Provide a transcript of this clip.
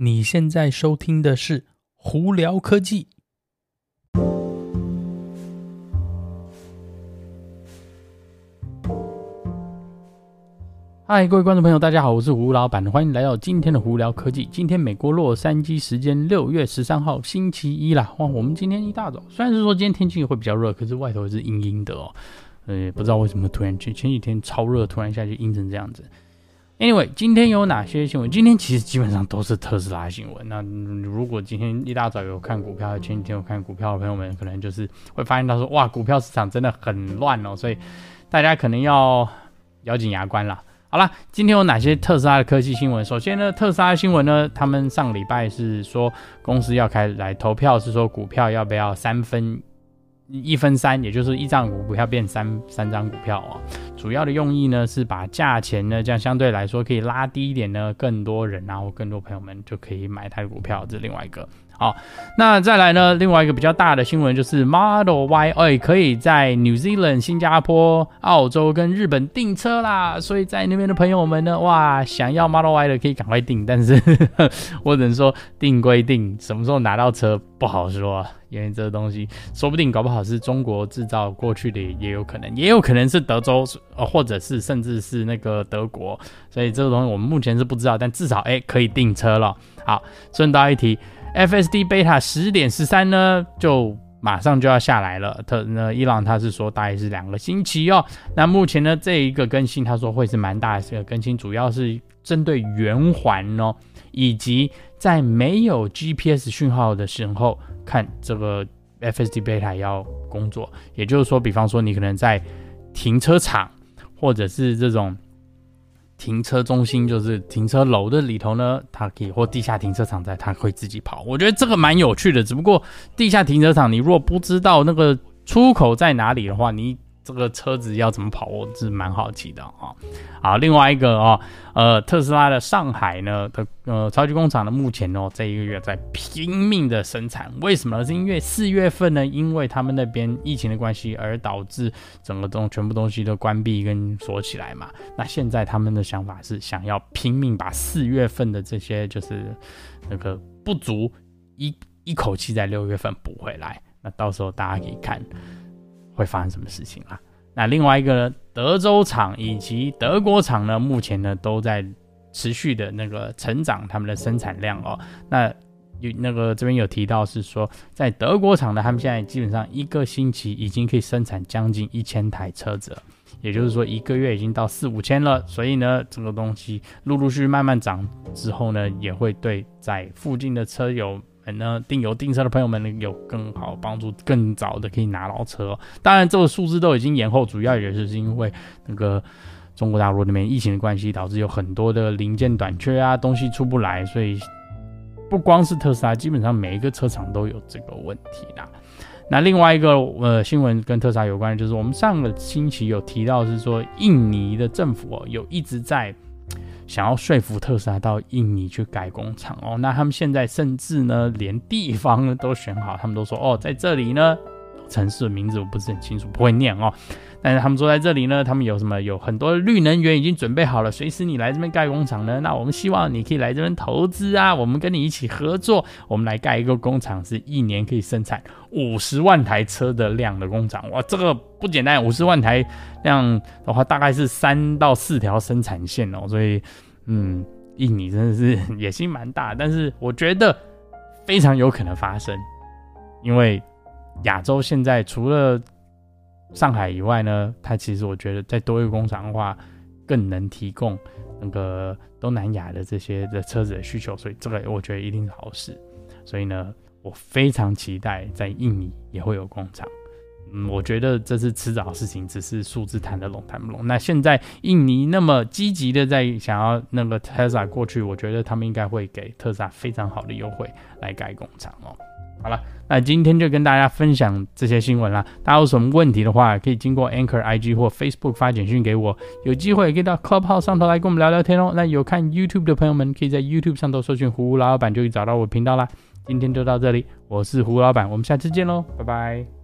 你现在收听的是《胡聊科技》。嗨，各位观众朋友，大家好，我是胡老板，欢迎来到今天的《胡聊科技》。今天美国洛杉矶时间六月十三号星期一啦。哇，我们今天一大早，虽然是说今天天气会比较热，可是外头是阴阴的哦。呃，不知道为什么突然前前几天超热，突然一下就阴成这样子。Anyway，今天有哪些新闻？今天其实基本上都是特斯拉新闻。那如果今天一大早有看股票，前几天有看股票的朋友们，可能就是会发现到说，哇，股票市场真的很乱哦，所以大家可能要咬紧牙关了。好了，今天有哪些特斯拉的科技新闻？首先呢，特斯拉新闻呢，他们上礼拜是说公司要开来投票，是说股票要不要三分。一分三，也就是一张股票变三三张股票哦。主要的用意呢是把价钱呢，这样相对来说可以拉低一点呢，更多人然后更多朋友们就可以买它的股票。这是另外一个。好，那再来呢，另外一个比较大的新闻就是 Model Y 哎，可以在 New Zealand、新加坡、澳洲跟日本订车啦。所以在那边的朋友们呢，哇，想要 Model Y 的可以赶快订。但是我只能说订归订，什么时候拿到车不好说。因为这个东西说不定搞不好是中国制造过去的，也有可能，也有可能是德州，呃，或者是甚至是那个德国，所以这个东西我们目前是不知道，但至少哎可以订车了。好，顺道一提，FSD Beta 十点十三呢，就马上就要下来了。特那伊朗他是说大概是两个星期哦。那目前呢这一个更新，他说会是蛮大的这个更新，主要是针对圆环哦，以及在没有 GPS 讯号的时候。看这个 FSD Beta 要工作，也就是说，比方说你可能在停车场或者是这种停车中心，就是停车楼的里头呢，它可以或地下停车场在它会自己跑。我觉得这个蛮有趣的，只不过地下停车场你如果不知道那个出口在哪里的话，你。这个车子要怎么跑，我是蛮好奇的啊、好，另外一个哦，呃，特斯拉的上海呢的呃超级工厂呢，目前哦这一个月在拼命的生产，为什么呢？是因为四月份呢，因为他们那边疫情的关系，而导致整个东全部东西都关闭跟锁起来嘛。那现在他们的想法是想要拼命把四月份的这些就是那个不足一一口气在六月份补回来。那到时候大家可以看。会发生什么事情啊？那另外一个呢，德州厂以及德国厂呢，目前呢都在持续的那个成长他们的生产量哦。那有那个这边有提到是说，在德国厂呢，他们现在基本上一个星期已经可以生产将近一千台车子了，也就是说一个月已经到四五千了。所以呢，这个东西陆陆续续慢慢涨之后呢，也会对在附近的车友。那订油订车的朋友们呢，有更好帮助，更早的可以拿到车。当然，这个数字都已经延后，主要也是因为那个中国大陆那边疫情的关系，导致有很多的零件短缺啊，东西出不来，所以不光是特斯拉，基本上每一个车厂都有这个问题啦。那另外一个呃新闻跟特斯拉有关，就是我们上个星期有提到，是说印尼的政府哦，有一直在。想要说服特斯拉到印尼去改工厂。哦，那他们现在甚至呢，连地方都选好，他们都说哦，在这里呢，城市的名字我不是很清楚，不会念哦。但是他们说在这里呢，他们有什么？有很多绿能源已经准备好了，随时你来这边盖工厂呢，那我们希望你可以来这边投资啊，我们跟你一起合作，我们来盖一个工厂，是一年可以生产五十万台车的量的工厂。哇，这个不简单，五十万台量的话，大概是三到四条生产线哦。所以，嗯，印尼真的是 野心蛮大，但是我觉得非常有可能发生，因为亚洲现在除了上海以外呢，它其实我觉得在多一个工厂的话，更能提供那个东南亚的这些的车子的需求，所以这个我觉得一定是好事。所以呢，我非常期待在印尼也会有工厂。嗯，我觉得这是迟早的事情，只是数字谈得拢谈不拢。那现在印尼那么积极的在想要那个特斯拉过去，我觉得他们应该会给特斯拉非常好的优惠来盖工厂哦。好了，那今天就跟大家分享这些新闻啦。大家有什么问题的话，可以经过 Anchor IG 或 Facebook 发简讯给我。有机会可以到 Clubhouse 上头来跟我们聊聊天哦。那有看 YouTube 的朋友们，可以在 YouTube 上头搜寻胡老板，就可以找到我频道啦。今天就到这里，我是胡老板，我们下次见喽，拜拜。